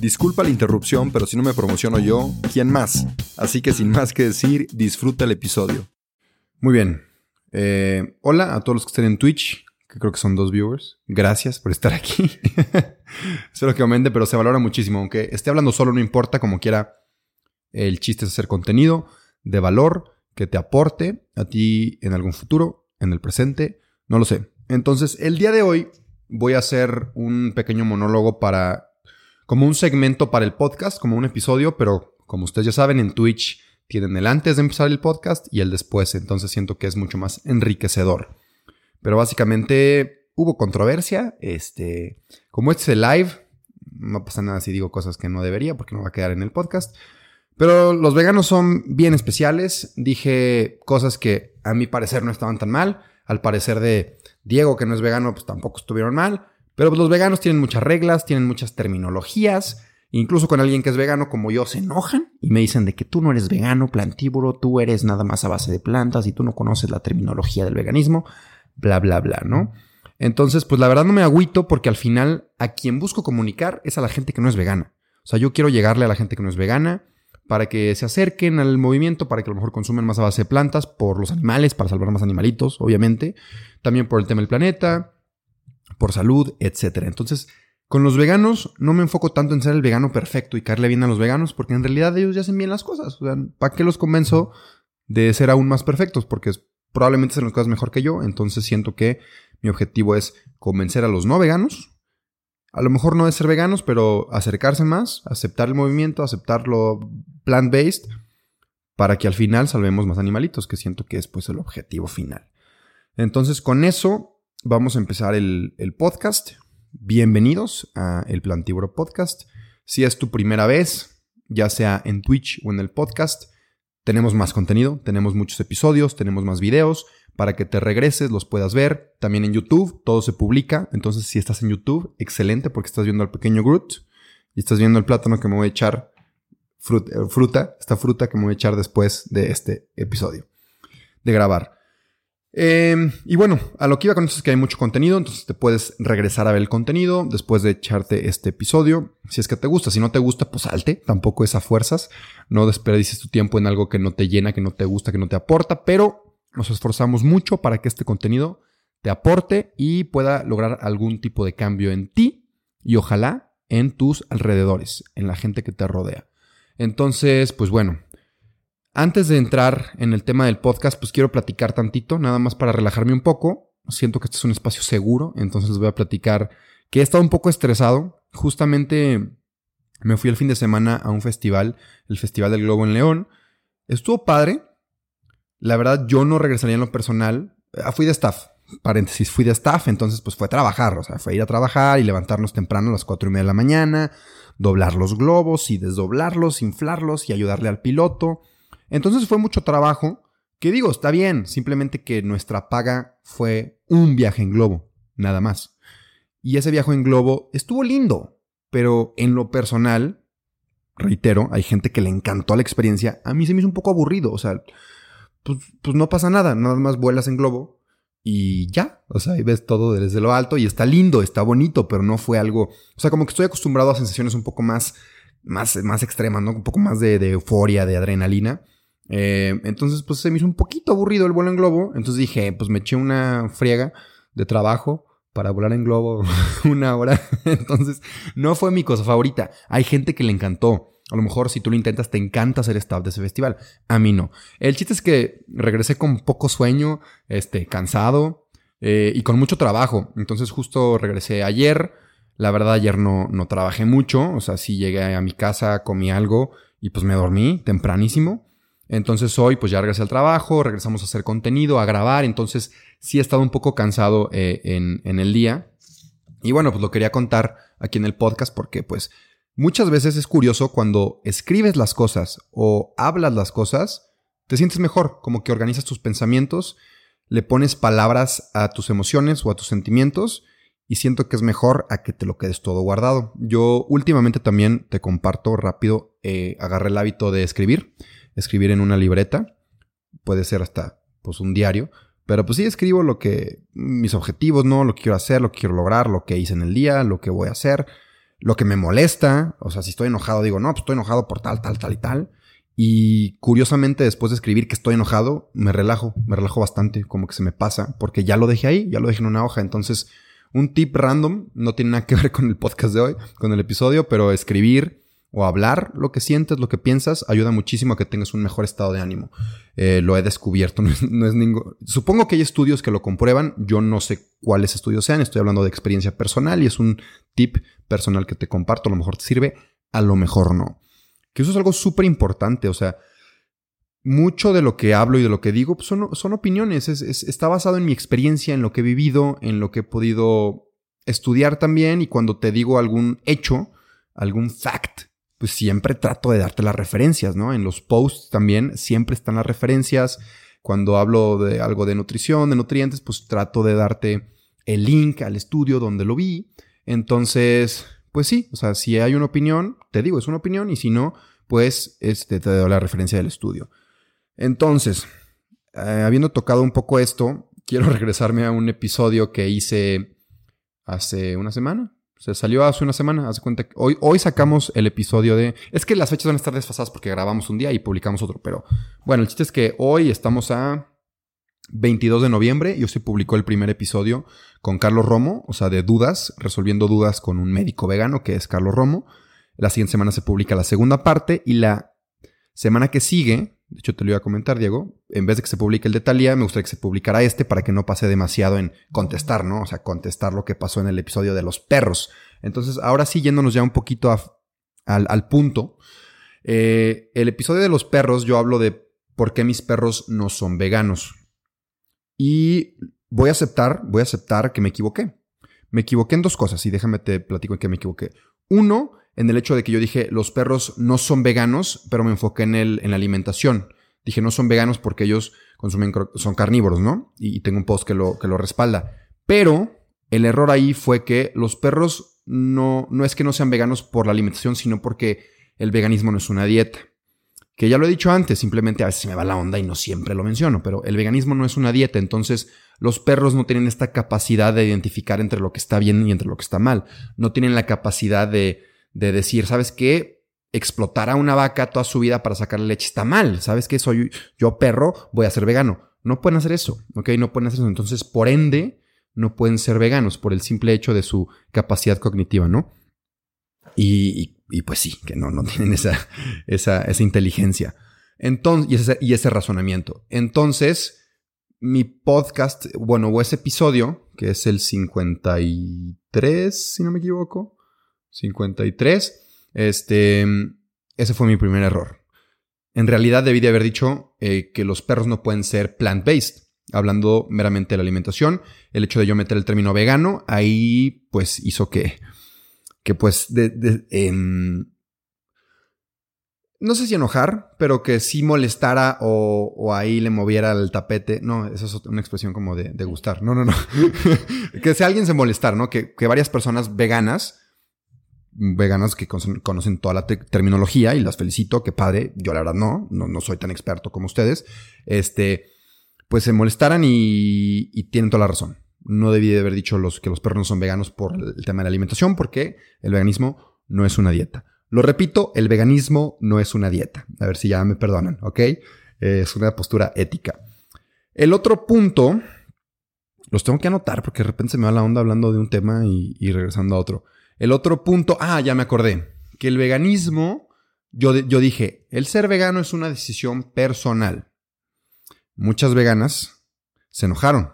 Disculpa la interrupción, pero si no me promociono yo, ¿quién más? Así que sin más que decir, disfruta el episodio. Muy bien. Eh, hola a todos los que estén en Twitch, que creo que son dos viewers. Gracias por estar aquí. Espero que aumente, pero se valora muchísimo. Aunque esté hablando solo, no importa, como quiera. El chiste es hacer contenido de valor que te aporte a ti en algún futuro, en el presente, no lo sé. Entonces, el día de hoy voy a hacer un pequeño monólogo para como un segmento para el podcast, como un episodio, pero como ustedes ya saben, en Twitch tienen el antes de empezar el podcast y el después, entonces siento que es mucho más enriquecedor. Pero básicamente hubo controversia, este, como este es el live, no pasa nada si digo cosas que no debería porque no va a quedar en el podcast. Pero los veganos son bien especiales. Dije cosas que a mi parecer no estaban tan mal. Al parecer de Diego, que no es vegano, pues tampoco estuvieron mal. Pero los veganos tienen muchas reglas, tienen muchas terminologías. Incluso con alguien que es vegano como yo se enojan y me dicen de que tú no eres vegano, plantívoro, tú eres nada más a base de plantas y tú no conoces la terminología del veganismo, bla, bla, bla, ¿no? Entonces, pues la verdad no me agüito porque al final a quien busco comunicar es a la gente que no es vegana. O sea, yo quiero llegarle a la gente que no es vegana para que se acerquen al movimiento, para que a lo mejor consumen más a base de plantas por los animales, para salvar más animalitos, obviamente. También por el tema del planeta, por salud, etc. Entonces, con los veganos no me enfoco tanto en ser el vegano perfecto y caerle bien a los veganos, porque en realidad ellos ya hacen bien las cosas. ¿para qué los convenzo de ser aún más perfectos? Porque probablemente hacen las cosas mejor que yo. Entonces siento que mi objetivo es convencer a los no veganos. A lo mejor no es ser veganos, pero acercarse más, aceptar el movimiento, aceptarlo plant-based, para que al final salvemos más animalitos, que siento que es pues el objetivo final. Entonces con eso vamos a empezar el, podcast. Bienvenidos a El Plantívoro Podcast. Si es tu primera vez, ya sea en Twitch o en el podcast, tenemos más contenido, tenemos muchos episodios, tenemos más videos para que te regreses, los puedas ver. También en YouTube, todo se publica. Entonces, si estás en YouTube, excelente porque estás viendo al pequeño Groot y estás viendo el plátano que me voy a echar, eh, fruta esta fruta que me voy a echar después de este episodio de grabar. Em, y bueno, a lo que iba con esto es que hay mucho contenido, entonces te puedes regresar a ver el contenido después de echarte este episodio. Si es que te gusta, si no te gusta, pues salte, tampoco es a fuerzas. No desperdicies tu tiempo en algo que no te llena, que no te gusta, que no te aporta, pero nos esforzamos mucho para que este contenido te aporte y pueda lograr algún tipo de cambio en ti y ojalá en tus alrededores, en la gente que te rodea. Entonces, pues bueno, antes de entrar en el tema del podcast, pues quiero platicar tantito, nada más para relajarme un poco. Siento que este es un espacio seguro, entonces les voy a platicar que he estado un poco estresado. Justamente me fui el fin de semana a un festival, el Festival del Globo en León. Estuvo padre. La verdad, yo no regresaría en lo personal. Ah, fui de staff, paréntesis, fui de staff, entonces pues fue a trabajar, o sea, fue a ir a trabajar y levantarnos temprano a las cuatro y media de la mañana, doblar los globos y desdoblarlos, inflarlos y ayudarle al piloto. Entonces fue mucho trabajo, que digo, está bien, simplemente que nuestra paga fue un viaje en globo, nada más. Y ese viaje en globo estuvo lindo, pero en lo personal, reitero, hay gente que le encantó la experiencia, a mí se me hizo un poco aburrido, o sea, pues, pues no pasa nada, nada más vuelas en globo y ya, o sea, ahí ves todo desde lo alto y está lindo, está bonito, pero no fue algo, o sea, como que estoy acostumbrado a sensaciones un poco más, más, más extremas, ¿no? Un poco más de, de euforia, de adrenalina. Eh, entonces, pues se me hizo un poquito aburrido el vuelo en globo. Entonces dije, pues me eché una friega de trabajo para volar en globo una hora. Entonces, no fue mi cosa favorita. Hay gente que le encantó. A lo mejor si tú lo intentas, te encanta ser staff de ese festival. A mí no. El chiste es que regresé con poco sueño, este, cansado. eh, y con mucho trabajo. Entonces justo regresé ayer. La verdad ayer no, no trabajé mucho, o sea, sí llegué a mi casa, comí algo y pues me dormí tempranísimo. Entonces hoy pues ya regresé al trabajo, regresamos a hacer contenido, a grabar, entonces sí he estado un poco cansado eh, en, el día. Y bueno, pues lo quería contar aquí en el podcast porque pues muchas veces es curioso cuando escribes las cosas o hablas las cosas, te sientes mejor, como que organizas tus pensamientos, le pones palabras a tus emociones o a tus sentimientos y siento que es mejor a que te lo quedes todo guardado. Yo últimamente también te comparto rápido, eh, agarré el hábito de escribir, escribir en una libreta, puede ser hasta pues un diario, pero pues sí escribo lo que, mis objetivos, ¿no? Lo que quiero hacer, lo que quiero lograr, lo que hice en el día, lo que voy a hacer, lo que me molesta. O sea, si estoy enojado, digo, no, pues estoy enojado por tal, tal, tal y tal. Y curiosamente, después de escribir que estoy enojado, me relajo, me relajo bastante, como que se me pasa, porque ya lo dejé ahí, ya lo dejé en una hoja. Entonces, un tip random, no tiene nada que ver con el podcast de hoy, con el episodio, pero escribir o hablar lo que sientes, lo que piensas, ayuda muchísimo a que tengas un mejor estado de ánimo. Eh, lo he descubierto, no es, ningún... Supongo que hay estudios que lo comprueban, yo no sé cuáles estudios sean, estoy hablando de experiencia personal y es un tip personal que te comparto, a lo mejor te sirve, a lo mejor no. Que eso es algo súper importante, o sea, mucho de lo que hablo y de lo que digo pues, son, opiniones, está basado en mi experiencia, en lo que he vivido, en lo que he podido estudiar también y cuando te digo algún hecho, algún fact, pues siempre trato de darte las referencias, ¿no? En los posts también siempre están las referencias. Cuando hablo de algo de nutrición, de nutrientes, pues trato de darte el link al estudio donde lo vi. Entonces, pues sí, o sea, si hay una opinión, te digo, es una opinión, y si no, pues este, te doy la referencia del estudio. Entonces, eh, habiendo tocado un poco esto, quiero regresarme a un episodio que hice hace una semana, se salió hace una semana, hace cuenta que hoy, hoy sacamos el episodio de... Es que las fechas van a estar desfasadas porque grabamos un día y publicamos otro, pero bueno, el chiste es que hoy estamos a 22 de noviembre y hoy publicó el primer episodio con Carlos Romo, o sea, de dudas, resolviendo dudas con un médico vegano que es Carlos Romo. La siguiente semana se publica la segunda parte y la semana que sigue de hecho, te lo iba a comentar, Diego. En vez de que se publique el de Talía, me gustaría que se publicara este para que no pase demasiado en contestar, ¿no? O sea, contestar lo que pasó en el episodio de los perros. Entonces, ahora sí, yéndonos ya un poquito al, punto. Eh, el episodio de los perros, yo hablo de por qué mis perros no son veganos. Y voy a aceptar, voy a aceptar que me equivoqué. Me equivoqué en dos cosas y déjame te platico en qué me equivoqué. Uno, en el hecho de que yo dije, los perros no son veganos, pero me enfoqué en, el, en la alimentación. Dije, no son veganos porque ellos consumen, son carnívoros, ¿no? Y, tengo un post que lo, que lo respalda. Pero el error ahí fue que los perros no, no es que no sean veganos por la alimentación, sino porque el veganismo no es una dieta. Que ya lo he dicho antes, simplemente a veces me va la onda y no siempre lo menciono, pero el veganismo no es una dieta, entonces los perros no tienen esta capacidad de identificar entre lo que está bien y entre lo que está mal. No tienen la capacidad de de decir, ¿sabes qué? Explotar a una vaca toda su vida para sacarle leche está mal. ¿Sabes qué? Soy yo perro, voy a ser vegano. No pueden hacer eso, ¿ok? No pueden hacer eso. Entonces, por ende, no pueden ser veganos por el simple hecho de su capacidad cognitiva, ¿no? Y, y, pues sí, que no, no tienen esa, esa, esa inteligencia. Entonces, y ese, y ese razonamiento. Entonces, mi podcast, bueno, o ese episodio, que es el 53, si no me equivoco, 53. Este, ese fue mi primer error. En realidad debí de haber dicho eh, que los perros no pueden ser plant-based. Hablando meramente de la alimentación, el hecho de yo meter el término vegano, ahí pues hizo que, que pues, de, em, no sé si enojar, pero que sí molestara o, ahí le moviera el tapete. No, esa es una expresión como de, gustar. No, no, no. que si alguien se molestara, ¿no? Que, que varias personas veganas veganas que conocen toda la terminología y las felicito, qué padre. Yo la verdad no, no, soy tan experto como ustedes. Este, pues se molestaran y, tienen toda la razón. No debí de haber dicho los, que los perros no son veganos por el tema de la alimentación, porque el veganismo no es una dieta. Lo repito, el veganismo no es una dieta. A ver si ya me perdonan, ¿ok? es una postura ética. El otro punto, los tengo que anotar porque de repente se me va la onda hablando de un tema y regresando a otro. El otro punto, ah, ya me acordé, que el veganismo, yo, yo dije, el ser vegano es una decisión personal. Muchas veganas se enojaron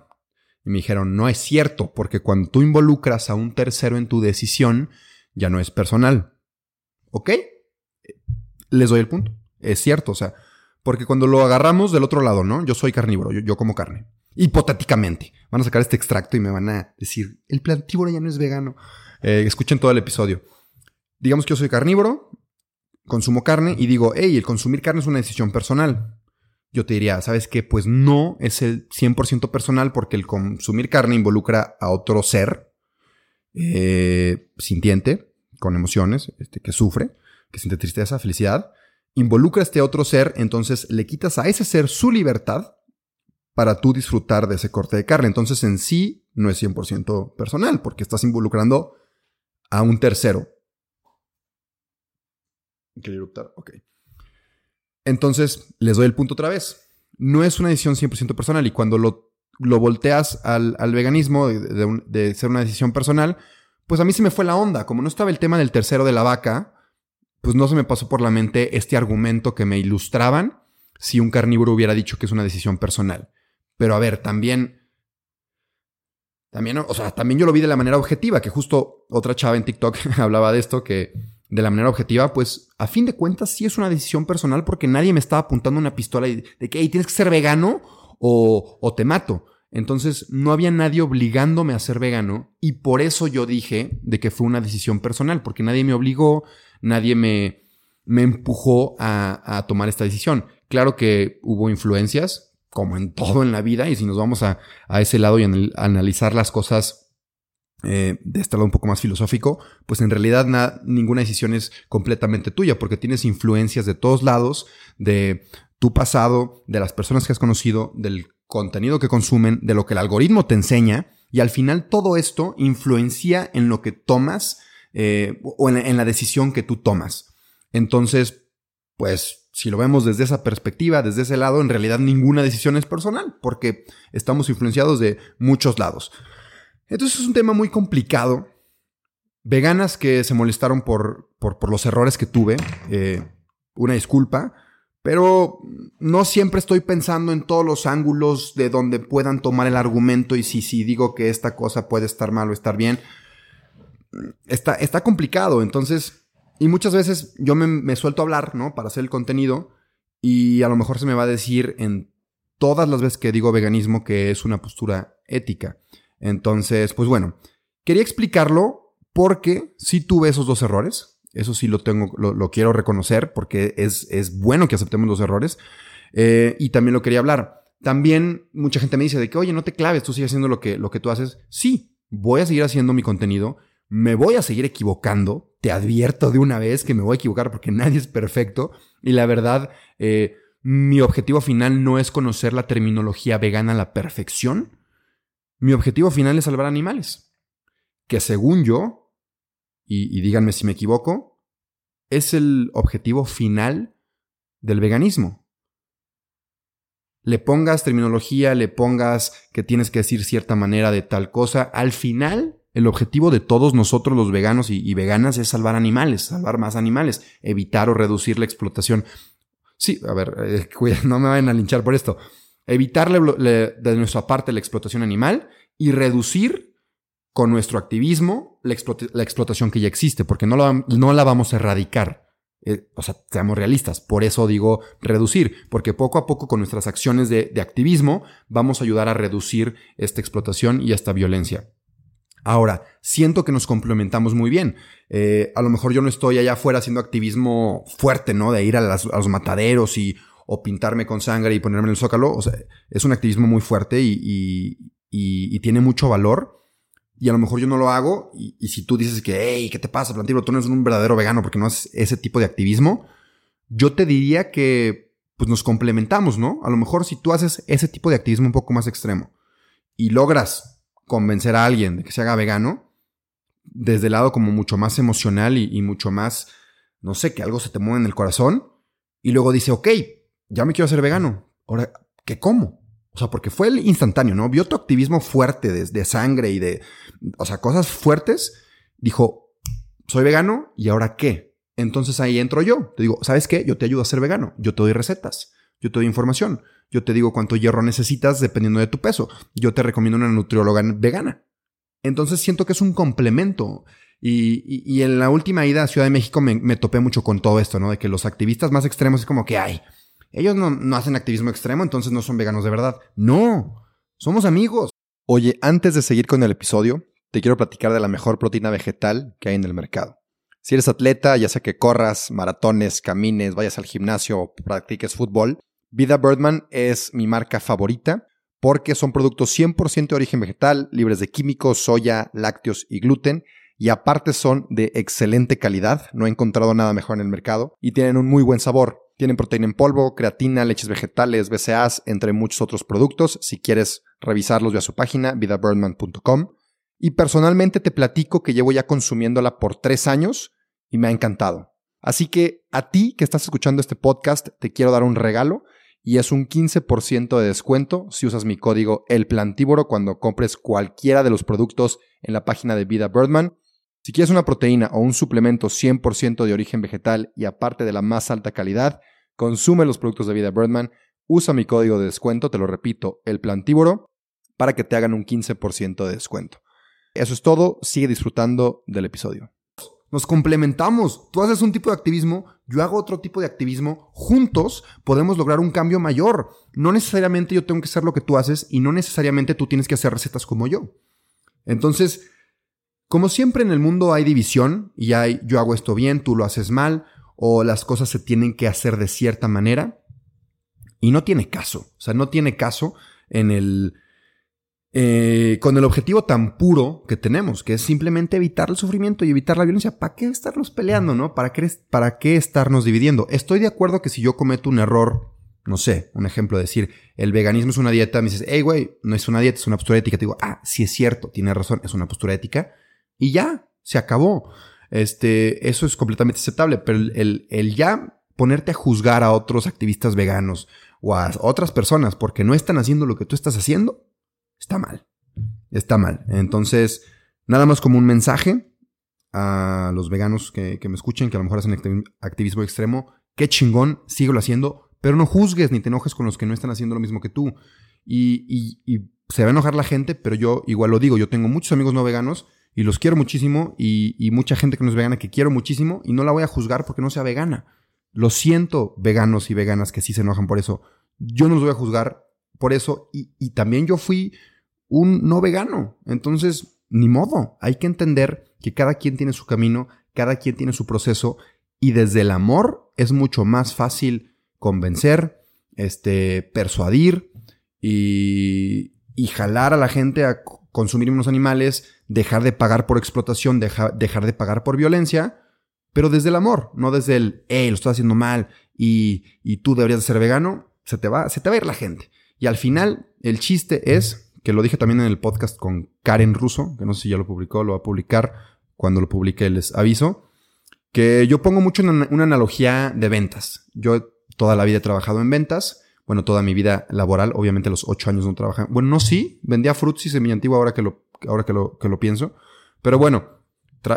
Y me dijeron, no es cierto, porque cuando tú involucras a un tercero en tu decisión, ya no es personal. ¿Ok? Les doy el punto. Es cierto, o sea, porque cuando lo agarramos del otro lado, ¿no? Yo soy carnívoro, yo, como carne. Hipotéticamente. Van a sacar este extracto y me van a decir, el plantívoro ya no es vegano. Eh, escuchen todo el episodio. Digamos que yo soy carnívoro, consumo carne y digo, hey, el consumir carne es una decisión personal yo te diría, ¿sabes qué? Pues no es el 100% personal porque el consumir carne involucra a otro ser eh, sintiente, con emociones, este, que sufre, que siente tristeza, felicidad. Involucra a este otro ser, entonces le quitas a ese ser su libertad para tú disfrutar de ese corte de carne. Entonces en sí no es 100% personal porque estás involucrando a un tercero. ¿Quiere eruptar? Ok. Entonces, les doy el punto otra vez. No es una decisión 100% personal y cuando lo, lo volteas al, veganismo de, ser una decisión personal, pues a mí se me fue la onda. Como no estaba el tema del tercero de la vaca, pues no se me pasó por la mente este argumento que me ilustraban si un carnívoro hubiera dicho que es una decisión personal. Pero a ver, también... También, o sea, también yo lo vi de la manera objetiva, que justo otra chava en TikTok hablaba de esto, que de la manera objetiva, pues a fin de cuentas sí es una decisión personal porque nadie me estaba apuntando una pistola de que tienes que ser vegano o, o te mato. Entonces no había nadie obligándome a ser vegano y por eso yo dije de que fue una decisión personal, porque nadie me obligó, nadie me, me empujó a, a tomar esta decisión. Claro que hubo influencias, como en todo en la vida, y si nos vamos a, a ese lado y analizar las cosas eh, de este lado un poco más filosófico, pues en realidad ninguna decisión es completamente tuya, porque tienes influencias de todos lados, de tu pasado, de las personas que has conocido, del contenido que consumen, de lo que el algoritmo te enseña, y al final todo esto influencia en lo que tomas eh, o en, en la decisión que tú tomas. Entonces, pues si lo vemos desde esa perspectiva, desde ese lado, en realidad ninguna decisión es personal, porque estamos influenciados de muchos lados. Entonces es un tema muy complicado. Veganas que se molestaron por, por, los errores que tuve, eh, una disculpa, pero no siempre estoy pensando en todos los ángulos de donde puedan tomar el argumento y si, si digo que esta cosa puede estar mal o estar bien. Está, está complicado, entonces, y muchas veces yo me, me suelto a hablar, ¿no? Para hacer el contenido y a lo mejor se me va a decir en todas las veces que digo veganismo que es una postura ética. Entonces, pues bueno, quería explicarlo porque sí tuve esos dos errores. Eso sí lo tengo, lo, quiero reconocer porque es, es, bueno que aceptemos los errores. Eh, y también lo quería hablar. También mucha gente me dice de que, oye, no te claves, tú sigues haciendo lo que, lo que tú haces. Sí, voy a seguir haciendo mi contenido. Me voy a seguir equivocando. Te advierto de una vez que me voy a equivocar porque nadie es perfecto. Y la verdad, eh, mi objetivo final no es conocer la terminología vegana a la perfección mi objetivo final es salvar animales, que según yo, y, díganme si me equivoco, es el objetivo final del veganismo. Le pongas terminología, le pongas que tienes que decir cierta manera de tal cosa, al final el objetivo de todos nosotros los veganos y, veganas es salvar animales, salvar más animales, evitar o reducir la explotación. Sí, a ver, eh, no me vayan a linchar por esto evitar de nuestra parte la explotación animal y reducir con nuestro activismo la, explotación que ya existe, porque no la, no la vamos a erradicar. Eh, o sea, seamos realistas. Por eso digo reducir, porque poco a poco con nuestras acciones de, activismo vamos a ayudar a reducir esta explotación y esta violencia. Ahora, siento que nos complementamos muy bien. Eh, a lo mejor yo no estoy allá afuera haciendo activismo fuerte, ¿no? De ir a los mataderos y o pintarme con sangre y ponerme en el zócalo. O sea, es un activismo muy fuerte y, tiene mucho valor. Y a lo mejor yo no lo hago. Y, si tú dices que, hey, ¿qué te pasa, Plantibro? Tú no eres un verdadero vegano porque no haces ese tipo de activismo. Yo te diría que, pues nos complementamos, ¿no? A lo mejor si tú haces ese tipo de activismo un poco más extremo y logras convencer a alguien de que se haga vegano, desde el lado como mucho más emocional y, y mucho más, no sé, que algo se te mueve en el corazón, y luego dice, ok, ya me quiero hacer vegano. Ahora, ¿qué como? O sea, porque fue el instantáneo, ¿no? Vio tu activismo fuerte de, sangre y de, o sea, cosas fuertes. Dijo, soy vegano y ahora qué? Entonces ahí entro yo. Te digo, ¿sabes qué? Yo te ayudo a ser vegano. Yo te doy recetas. Yo te doy información. Yo te digo cuánto hierro necesitas dependiendo de tu peso. Yo te recomiendo una nutrióloga vegana. Entonces siento que es un complemento. Y, en la última ida a Ciudad de México me, topé mucho con todo esto, ¿no? De que los activistas más extremos es como que, hay. Ellos no, no hacen activismo extremo, entonces no son veganos de verdad. No, somos amigos. Oye, antes de seguir con el episodio, te quiero platicar de la mejor proteína vegetal que hay en el mercado. Si eres atleta, ya sea que corras, maratones, camines, vayas al gimnasio o practiques fútbol, Vida Birdman es mi marca favorita porque son productos 100% de origen vegetal, libres de químicos, soya, lácteos y gluten, y aparte son de excelente calidad, no he encontrado nada mejor en el mercado, y tienen un muy buen sabor. Tienen proteína en polvo, creatina, leches vegetales, BCAAs, entre muchos otros productos. Si quieres revisarlos, ve a su página, vidabirdman.com. Y personalmente te platico que llevo ya consumiéndola por tres años y me ha encantado. Así que a ti que estás escuchando este podcast, te quiero dar un regalo y es un 15% de descuento si usas mi código El Plantívoro cuando compres cualquiera de los productos en la página de Vida Birdman. Si quieres una proteína o un suplemento 100% de origen vegetal y aparte de la más alta calidad, consume los productos de Vida Birdman, usa mi código de descuento, te lo repito, El Plantívoro, para que te hagan un 15% de descuento. Eso es todo, sigue disfrutando del episodio. Nos complementamos. Tú haces un tipo de activismo, yo hago otro tipo de activismo. Juntos podemos lograr un cambio mayor. No necesariamente yo tengo que hacer lo que tú haces y no necesariamente tú tienes que hacer recetas como yo. Entonces, como siempre en el mundo hay división y hay yo hago esto bien, tú lo haces mal o las cosas se tienen que hacer de cierta manera. Y no tiene caso. O sea, no tiene caso en el eh, con el objetivo tan puro que tenemos, que es simplemente evitar el sufrimiento y evitar la violencia. ¿Para qué estarnos peleando, no? ¿Para qué, ¿Para qué estarnos dividiendo? Estoy de acuerdo que si yo cometo un error, no sé, un ejemplo, de decir, el veganismo es una dieta, me dices, hey, güey, no es una dieta, es una postura ética. Te digo, ah, sí es cierto, tiene razón, es una postura ética. Y ya, se acabó. Este, eso es completamente aceptable, pero el, el ya ponerte a juzgar a otros activistas veganos o a otras personas porque no están haciendo lo que tú estás haciendo, está mal. Está mal. Entonces, nada más como un mensaje a los veganos que, me escuchen, que a lo mejor hacen activismo extremo. Qué chingón, síguelo haciendo, pero no juzgues ni te enojes con los que no están haciendo lo mismo que tú. Y, se va a enojar la gente, pero yo igual lo digo, yo tengo muchos amigos no veganos y los quiero muchísimo y, mucha gente que no es vegana que quiero muchísimo y no la voy a juzgar porque no sea vegana. Lo siento, veganos y veganas que sí se enojan por eso. Yo no los voy a juzgar por eso. Y, también yo fui un no vegano. Entonces, ni modo. Hay que entender que cada quien tiene su camino, cada quien tiene su proceso. Y desde el amor es mucho más fácil convencer, este, persuadir y, y jalar a la gente a consumir unos animales, dejar de pagar por explotación, dejar de pagar por violencia, pero desde el amor, no desde el, hey, lo estás haciendo mal y, y tú deberías de ser vegano, se te, va, se te va a ir la gente. Y al final, el chiste es, que lo dije también en el podcast con Karen Russo, que no sé si ya lo publicó, lo va a publicar cuando lo publique les aviso, que yo pongo mucho una, una analogía de ventas. Yo toda la vida he trabajado en ventas, bueno, toda mi vida laboral, obviamente los ocho años no trabajé. Bueno, no sí, vendía fruits y semilla antigua ahora que lo, ahora que lo, que lo pienso. Pero bueno,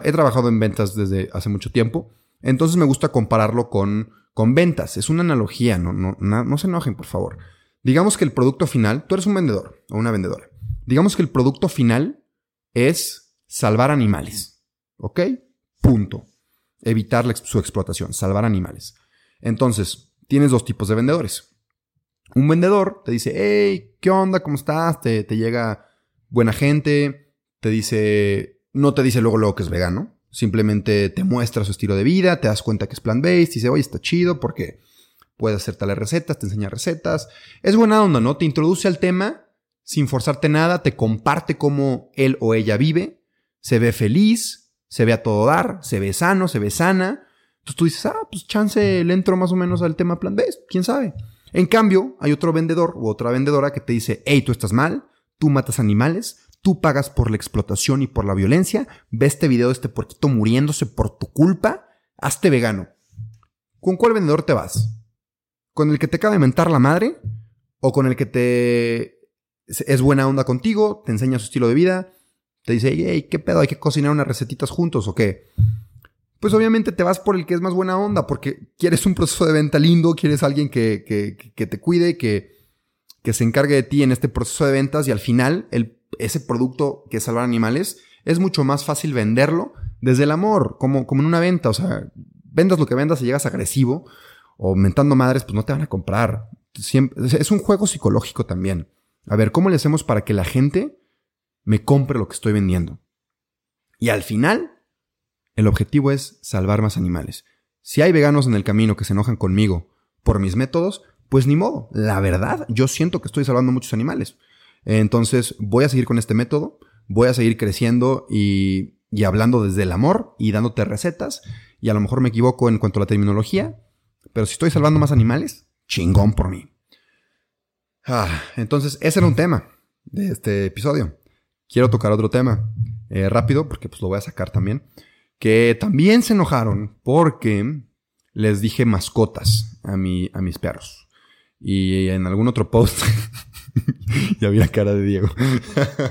he trabajado en ventas desde hace mucho tiempo. Entonces me gusta compararlo con, con ventas. Es una analogía, no, no, no, no se enojen, por favor. Digamos que el producto final, tú eres un vendedor o una vendedora. Digamos que el producto final es salvar animales. ¿Ok? Punto. Evitar su explotación, salvar animales. Entonces, tienes dos tipos de vendedores. Un vendedor te dice, hey, ¿qué onda? ¿Cómo estás? Te, te llega buena gente, te dice, no te dice luego luego que es vegano, simplemente te muestra su estilo de vida, te das cuenta que es plant-based, dice, oye, está chido porque puede hacer tales recetas, te enseña recetas. Es buena onda, ¿no? Te introduce al tema sin forzarte nada, te comparte cómo él o ella vive, se ve feliz, se ve a todo dar, se ve sano, se ve sana. Entonces tú dices, ah, pues chance le entro más o menos al tema plan B, quién sabe. En cambio, hay otro vendedor u otra vendedora que te dice, hey, tú estás mal, tú matas animales, tú pagas por la explotación y por la violencia, ve este video de este puerquito muriéndose por tu culpa, hazte vegano. ¿Con cuál vendedor te vas? ¿Con el que te acaba de mentar la madre? ¿O con el que te es buena onda contigo, te enseña su estilo de vida, te dice, hey, ¿qué pedo? ¿Hay que cocinar unas recetitas juntos o qué? pues obviamente te vas por el que es más buena onda, porque quieres un proceso de venta lindo, quieres alguien que, que, te cuide, que, que se encargue de ti en este proceso de ventas y al final ese producto que es salvar animales es mucho más fácil venderlo desde el amor, como, como en una venta. O sea, vendas lo que vendas y llegas agresivo o mentando madres, pues no te van a comprar. Siempre, es un juego psicológico también. A ver, ¿cómo le hacemos para que la gente me compre lo que estoy vendiendo? Y al final, el objetivo es salvar más animales. Si hay veganos en el camino que se enojan conmigo por mis métodos, pues ni modo. La verdad, yo siento que estoy salvando muchos animales. Entonces, voy a seguir con este método, voy a seguir creciendo y, hablando desde el amor y dándote recetas. Y a lo mejor me equivoco en cuanto a la terminología, pero si estoy salvando más animales, chingón por mí. Ah, entonces, ese era un tema de este episodio. Quiero tocar otro tema eh, rápido, porque pues lo voy a sacar también. Que también se enojaron porque les dije mascotas a, mi, a mis perros. Y en algún otro post ya había cara de Diego.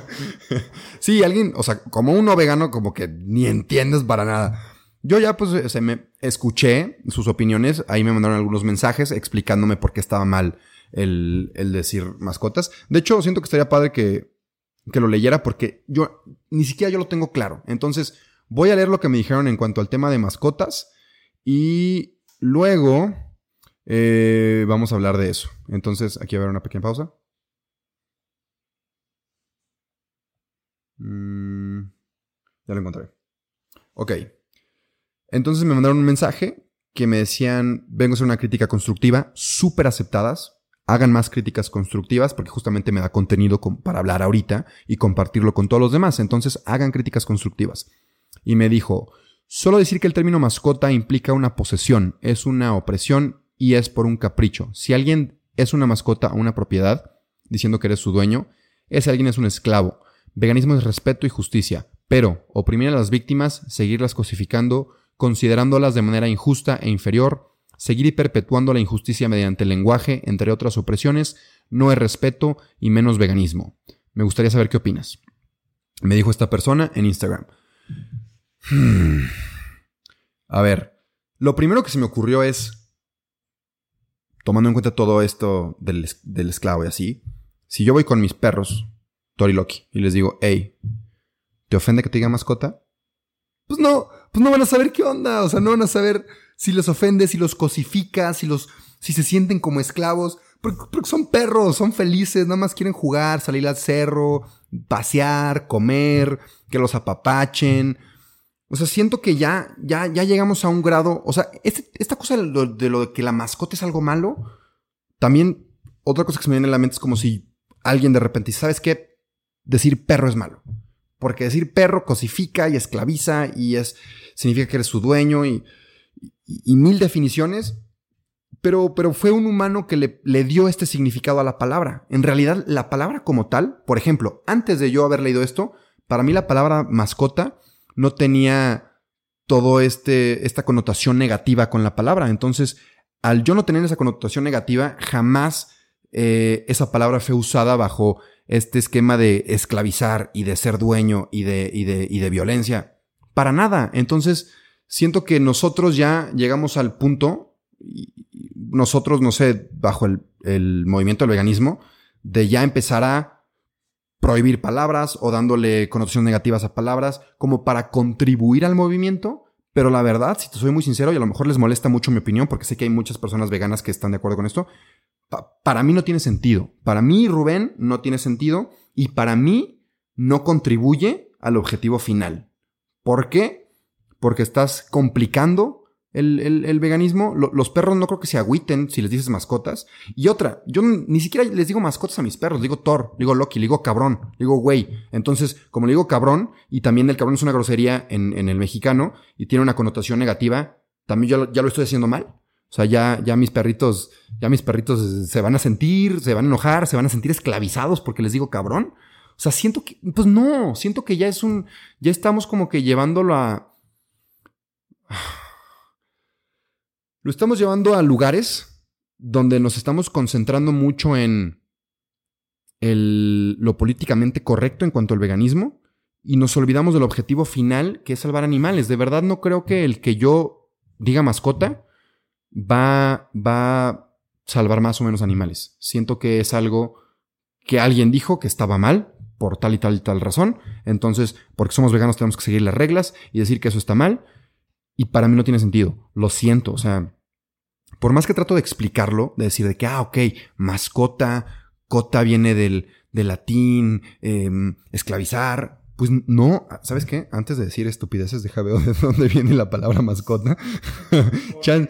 sí, alguien, o sea, como uno vegano, como que ni entiendes para nada. Yo ya pues se me escuché sus opiniones, ahí me mandaron algunos mensajes explicándome por qué estaba mal el, el decir mascotas. De hecho, siento que estaría padre que, que lo leyera porque yo ni siquiera yo lo tengo claro. Entonces, voy a leer lo que me dijeron en cuanto al tema de mascotas y luego eh, vamos a hablar de eso. Entonces, aquí va a haber una pequeña pausa. Mm, ya lo encontré. Ok. Entonces me mandaron un mensaje que me decían, vengo a hacer una crítica constructiva, súper aceptadas. Hagan más críticas constructivas porque justamente me da contenido para hablar ahorita y compartirlo con todos los demás. Entonces hagan críticas constructivas. Y me dijo, solo decir que el término mascota implica una posesión, es una opresión y es por un capricho. Si alguien es una mascota o una propiedad, diciendo que eres su dueño, ese alguien es un esclavo. Veganismo es respeto y justicia, pero oprimir a las víctimas, seguirlas cosificando, considerándolas de manera injusta e inferior, seguir y perpetuando la injusticia mediante el lenguaje, entre otras opresiones, no es respeto y menos veganismo. Me gustaría saber qué opinas. Me dijo esta persona en Instagram. Hmm. A ver, lo primero que se me ocurrió es, tomando en cuenta todo esto del, del esclavo y así, si yo voy con mis perros Tori Loki y les digo, hey, ¿te ofende que te diga mascota? Pues no, pues no van a saber qué onda, o sea, no van a saber si les ofende, si los cosifica, si los, si se sienten como esclavos, porque, son perros, son felices, nada más quieren jugar, salir al cerro, pasear, comer, que los apapachen. O sea, siento que ya, ya, ya llegamos a un grado, o sea, este, esta cosa de lo, de que la mascota es algo malo, también otra cosa que se me viene a la mente es como si alguien de repente, ¿sabes qué? decir perro es malo. Porque decir perro cosifica y esclaviza y es, significa que eres su dueño y, y, mil definiciones. Pero, pero fue un humano que le, le, dio este significado a la palabra. En realidad, la palabra como tal, por ejemplo, antes de yo haber leído esto, para mí la palabra mascota no tenía todo este, esta connotación negativa con la palabra. Entonces, al yo no tener esa connotación negativa, jamás eh, esa palabra fue usada bajo este esquema de esclavizar y de ser dueño y de, y de, y de violencia. Para nada. Entonces, siento que nosotros ya llegamos al punto, nosotros, no sé, bajo el, el movimiento del veganismo, de ya empezar a prohibir palabras o dándole connotaciones negativas a palabras como para contribuir al movimiento. Pero la verdad, si te soy muy sincero, y a lo mejor les molesta mucho mi opinión, porque sé que hay muchas personas veganas que están de acuerdo con esto, para mí no tiene sentido. Para mí, Rubén, no tiene sentido y para mí no contribuye al objetivo final. ¿Por qué? Porque estás complicando el, veganismo. los perros no creo que se agüiten si les dices mascotas. Y otra, yo ni siquiera les digo mascotas a mis perros. digo Thor, digo Loki, digo cabrón, digo güey. Entonces, como le digo cabrón, y también el cabrón es una grosería en, el mexicano y tiene una connotación negativa, también yo ya lo estoy haciendo mal. O sea, ya, ya mis perritos, ya mis perritos se van a sentir, se van a enojar, se van a sentir esclavizados porque les digo cabrón. O sea, siento que, pues no, siento que ya es un, ya estamos como que llevándolo a... Lo estamos llevando a lugares donde nos estamos concentrando mucho en el, lo políticamente correcto en cuanto al veganismo y nos olvidamos del objetivo final, que es salvar animales. De verdad no creo que el que yo diga mascota va, va a salvar más o menos animales. Siento que es algo que alguien dijo que estaba mal por tal y tal y tal razón. Entonces, porque somos veganos tenemos que seguir las reglas y decir que eso está mal. Y para mí no tiene sentido. Lo siento. O sea, por más que trato de explicarlo, de decir de que, ah, ok, mascota, cota viene del, del latín, em, esclavizar. Pues no, ¿sabes qué? Antes de decir estupideces, deja ver de dónde viene la palabra mascota. Chan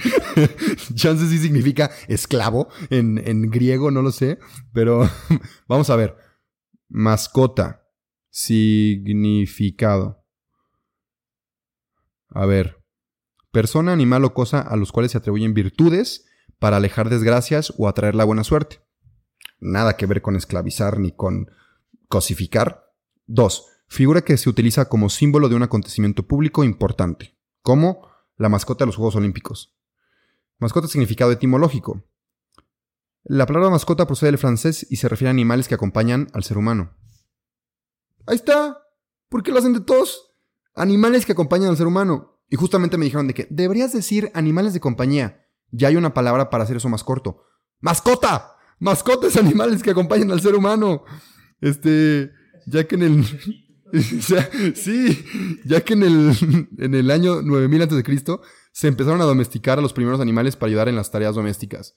Chance sí significa esclavo en, en griego, no lo sé. Pero vamos a ver. Mascota. Significado. A ver. Persona, animal o cosa a los cuales se atribuyen virtudes para alejar desgracias o atraer la buena suerte. Nada que ver con esclavizar ni con cosificar. 2. Figura que se utiliza como símbolo de un acontecimiento público importante, como la mascota de los Juegos Olímpicos. Mascota significado etimológico. La palabra mascota procede del francés y se refiere a animales que acompañan al ser humano. Ahí está. ¿Por qué lo hacen de todos? Animales que acompañan al ser humano. Y justamente me dijeron de que deberías decir animales de compañía. Ya hay una palabra para hacer eso más corto. ¡Mascota! ¡Mascotas animales que acompañan al ser humano! Este ya que en el... sí, ya que en el, en el año 9000 a.C. se empezaron a domesticar a los primeros animales para ayudar en las tareas domésticas.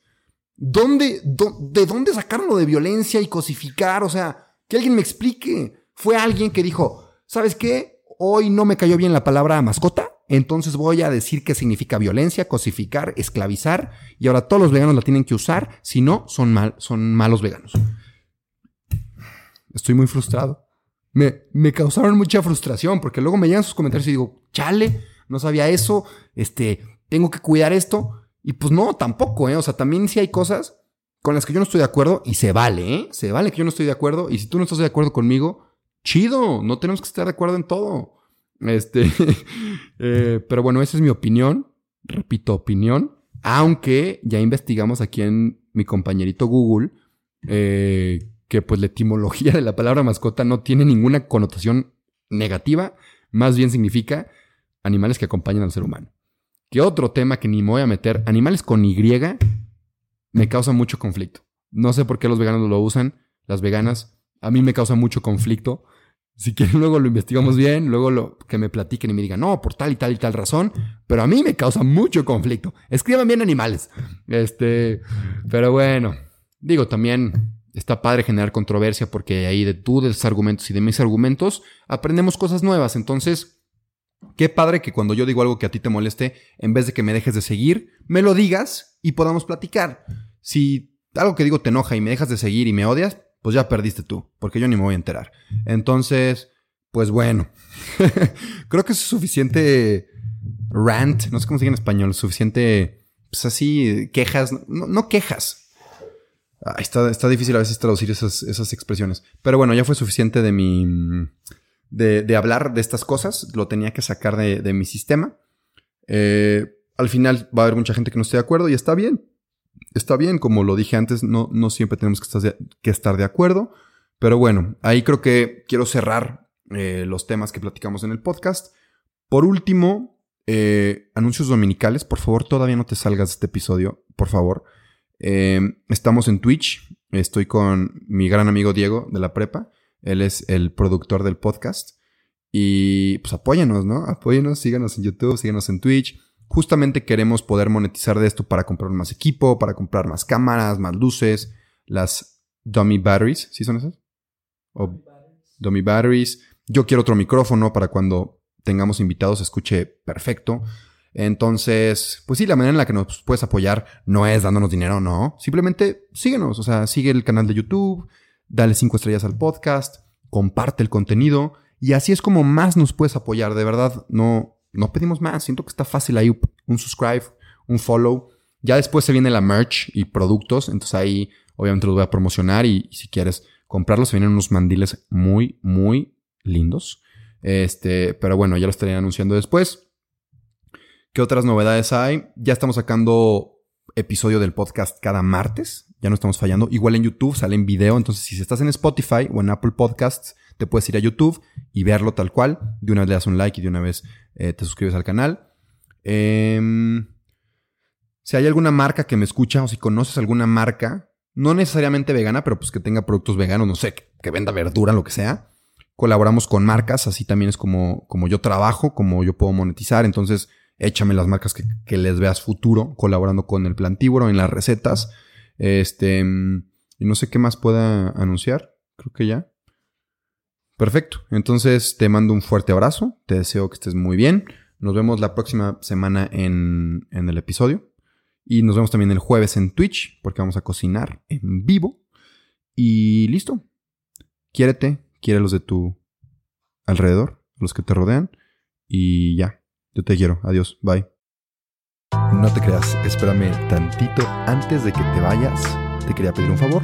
¿Dónde, ¿De dónde sacaron lo de violencia y cosificar? O sea, que alguien me explique. Fue alguien que dijo, ¿sabes qué? Hoy no me cayó bien la palabra mascota, entonces voy a decir qué significa violencia, cosificar, esclavizar, y ahora todos los veganos la tienen que usar, si no, son, mal, son malos veganos. Estoy muy frustrado. Me, me causaron mucha frustración porque luego me llegan sus comentarios y digo, chale, no sabía eso, este, tengo que cuidar esto. Y pues no, tampoco, ¿eh? O sea, también si hay cosas con las que yo no estoy de acuerdo y se vale, ¿eh? Se vale que yo no estoy de acuerdo y si tú no estás de acuerdo conmigo, chido, no tenemos que estar de acuerdo en todo. Este, eh, pero bueno, esa es mi opinión, repito, opinión, aunque ya investigamos aquí en mi compañerito Google, eh, que pues la etimología de la palabra mascota no tiene ninguna connotación negativa, más bien significa animales que acompañan al ser humano. Que otro tema que ni me voy a meter, animales con Y, me causa mucho conflicto. No sé por qué los veganos lo usan, las veganas, a mí me causa mucho conflicto. Si quieren, luego lo investigamos bien, luego lo, que me platiquen y me digan, no, por tal y tal y tal razón, pero a mí me causa mucho conflicto. Escriban bien animales. Este, pero bueno, digo, también está padre generar controversia porque ahí de tú, de tus argumentos y de mis argumentos, aprendemos cosas nuevas. Entonces, qué padre que cuando yo digo algo que a ti te moleste, en vez de que me dejes de seguir, me lo digas y podamos platicar. Si algo que digo te enoja y me dejas de seguir y me odias, pues ya perdiste tú, porque yo ni me voy a enterar. Entonces, pues bueno, creo que es suficiente rant, no sé cómo se dice en español, suficiente, pues así, quejas, no, quejas, está, está difícil a veces traducir esas, expresiones. Pero bueno, ya fue suficiente de mi. De, hablar de estas cosas. Lo tenía que sacar de, de mi sistema. Eh, al final va a haber mucha gente que no esté de acuerdo y está bien. Está bien, como lo dije antes, no, siempre tenemos que estar, de, acuerdo. Pero bueno, ahí creo que quiero cerrar eh, los temas que platicamos en el podcast. Por último, eh, anuncios dominicales. Por favor, todavía no te salgas de este episodio, por favor. Eh, estamos en Twitch. Estoy con mi gran amigo Diego de la prepa. Él es el productor del podcast. Y pues apóyanos, ¿no? Apóyanos, síganos en YouTube, síganos en Twitch. Justamente queremos poder monetizar de esto para comprar más equipo, para comprar más cámaras, más luces, las dummy batteries, ¿sí son esas? O dummy batteries. Yo quiero otro micrófono para cuando tengamos invitados se escuche perfecto. Entonces, pues sí, la manera en la que nos puedes apoyar no es dándonos dinero, no. Simplemente síguenos, o sea, sigue el canal de YouTube, dale cinco estrellas al podcast, comparte el contenido y así es como más nos puedes apoyar. De verdad, no, no pedimos más. Siento que está fácil ahí un subscribe, un follow. Ya después se viene la merch y productos, entonces ahí obviamente los voy a promocionar y, si quieres comprarlos, se vienen unos mandiles muy, muy lindos. Este, pero bueno, ya lo estaré anunciando después. ¿Qué otras novedades hay? Ya estamos sacando episodio del podcast cada martes. Ya no estamos fallando. Igual en YouTube sale en video. Entonces, si estás en Spotify o en Apple Podcasts, te puedes ir a YouTube y verlo tal cual. De una vez le das un like y de una vez eh, te suscribes al canal. Em, si hay alguna marca que me escucha o si conoces alguna marca, no necesariamente vegana, pero pues que tenga productos veganos, no sé, que, venda verdura, lo que sea. Colaboramos con marcas, así también es como, como yo trabajo, como yo puedo monetizar. Entonces, échame las marcas que, que les veas futuro colaborando con el plantívoro en las recetas. Este, y no sé qué más pueda anunciar. Creo que ya. Perfecto. Entonces te mando un fuerte abrazo. Te deseo que estés muy bien. Nos vemos la próxima semana en, en el episodio. Y nos vemos también el jueves en Twitch, porque vamos a cocinar en vivo. Y listo. Quiérete, quiere los de tu alrededor, los que te rodean. Y ya. Yo te quiero. Adiós. Bye. No te creas, espérame tantito antes de que te vayas. Te quería pedir un favor.